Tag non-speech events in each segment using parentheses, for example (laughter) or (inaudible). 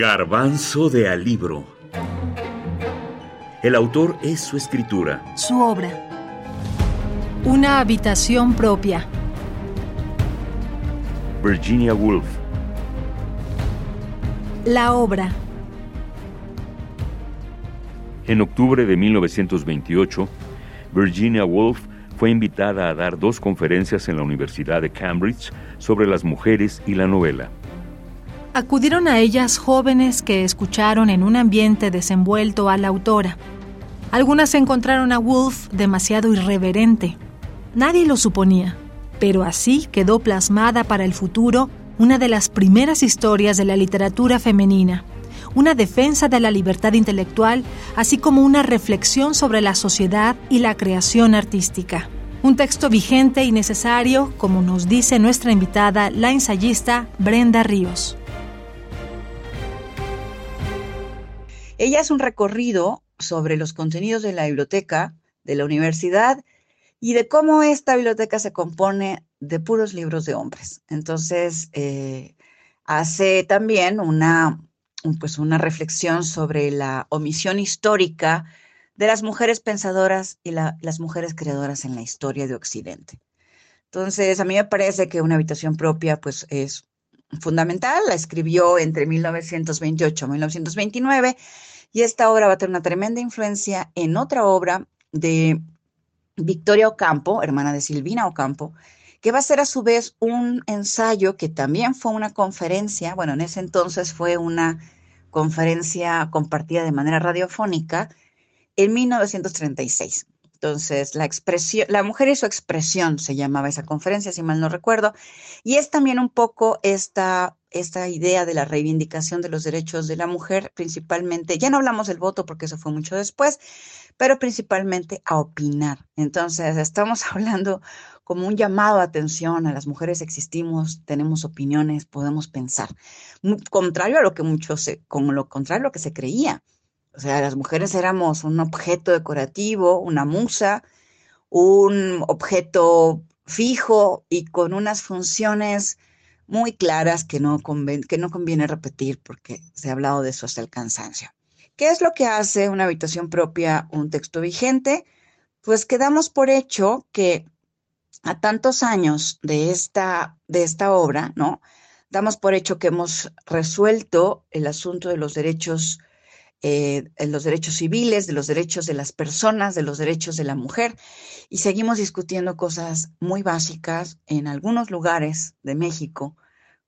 Garbanzo de Alibro. El autor es su escritura. Su obra. Una habitación propia. Virginia Woolf. La obra. En octubre de 1928, Virginia Woolf fue invitada a dar dos conferencias en la Universidad de Cambridge sobre las mujeres y la novela. Acudieron a ellas jóvenes que escucharon en un ambiente desenvuelto a la autora. Algunas encontraron a Woolf demasiado irreverente. Nadie lo suponía, pero así quedó plasmada para el futuro una de las primeras historias de la literatura femenina, una defensa de la libertad intelectual, así como una reflexión sobre la sociedad y la creación artística. Un texto vigente y necesario, como nos dice nuestra invitada, la ensayista Brenda Ríos. Ella es un recorrido sobre los contenidos de la biblioteca de la universidad y de cómo esta biblioteca se compone de puros libros de hombres. Entonces, eh, hace también una, pues una reflexión sobre la omisión histórica de las mujeres pensadoras y las mujeres creadoras en la historia de Occidente. Entonces, a mí me parece que una habitación propia, pues, es fundamental. La escribió entre 1928 y 1929 y esta obra va a tener una tremenda influencia en otra obra de Victoria Ocampo, hermana de Silvina Ocampo, que va a ser a su vez un ensayo que también fue una conferencia, bueno, en ese entonces fue una conferencia compartida de manera radiofónica en 1936. Entonces, la expresión, la mujer y su expresión se llamaba esa conferencia, si mal no recuerdo, y es también un poco esta esta idea de la reivindicación de los derechos de la mujer, principalmente, ya no hablamos del voto porque eso fue mucho después, pero principalmente a opinar. Entonces, estamos (laughs) hablando como un llamado a atención, a las mujeres existimos, tenemos opiniones, podemos pensar. Contrario a lo que muchos, como lo contrario a lo que se creía. O sea, las mujeres éramos un objeto decorativo, una musa, un objeto fijo y con unas funciones muy claras que no, que no conviene repetir porque se ha hablado de eso hasta el cansancio. ¿Qué es lo que hace una habitación propia un texto vigente? Pues quedamos por hecho que a tantos años de esta, de esta obra, ¿no? Damos por hecho que hemos resuelto el asunto de los derechos eh, los derechos civiles, de los derechos de las personas, de los derechos de la mujer, y seguimos discutiendo cosas muy básicas en algunos lugares de México,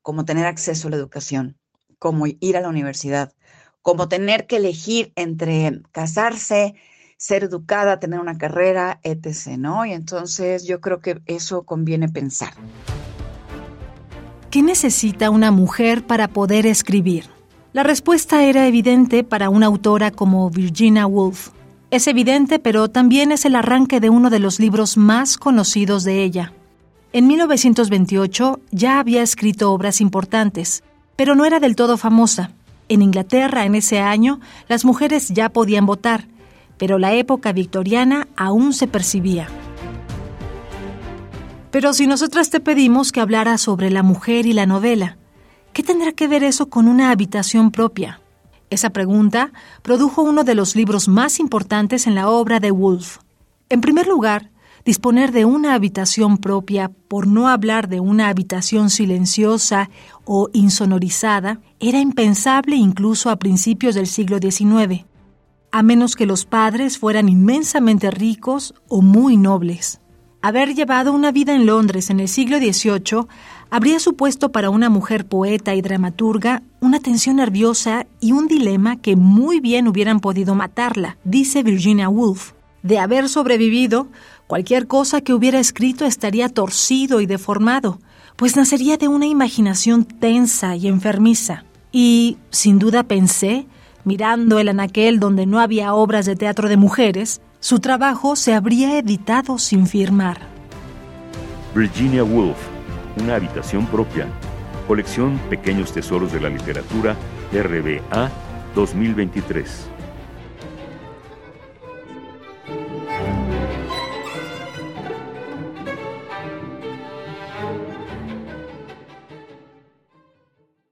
como tener acceso a la educación, como ir a la universidad, como tener que elegir entre casarse, ser educada, tener una carrera, etc., ¿no? Y entonces yo creo que eso conviene pensar. ¿Qué necesita una mujer para poder escribir? La respuesta era evidente para una autora como Virginia Woolf. Es evidente, pero también es el arranque de uno de los libros más conocidos de ella. En 1928 ya había escrito obras importantes, pero no era del todo famosa. En Inglaterra en ese año las mujeres ya podían votar, pero la época victoriana aún se percibía. Pero si nosotras te pedimos que hablara sobre la mujer y la novela, ¿Qué tendrá que ver eso con una habitación propia? Esa pregunta produjo uno de los libros más importantes en la obra de Woolf. En primer lugar, disponer de una habitación propia, por no hablar de una habitación silenciosa o insonorizada, era impensable incluso a principios del siglo XIX, a menos que los padres fueran inmensamente ricos o muy nobles. Haber llevado una vida en Londres en el siglo XVIII habría supuesto para una mujer poeta y dramaturga una tensión nerviosa y un dilema que muy bien hubieran podido matarla, dice Virginia Woolf. De haber sobrevivido, cualquier cosa que hubiera escrito estaría torcido y deformado, pues nacería de una imaginación tensa y enfermiza. Y, sin duda pensé, mirando el anaquel donde no había obras de teatro de mujeres, su trabajo se habría editado sin firmar. Virginia Woolf, Una habitación propia. Colección Pequeños Tesoros de la Literatura, RBA 2023.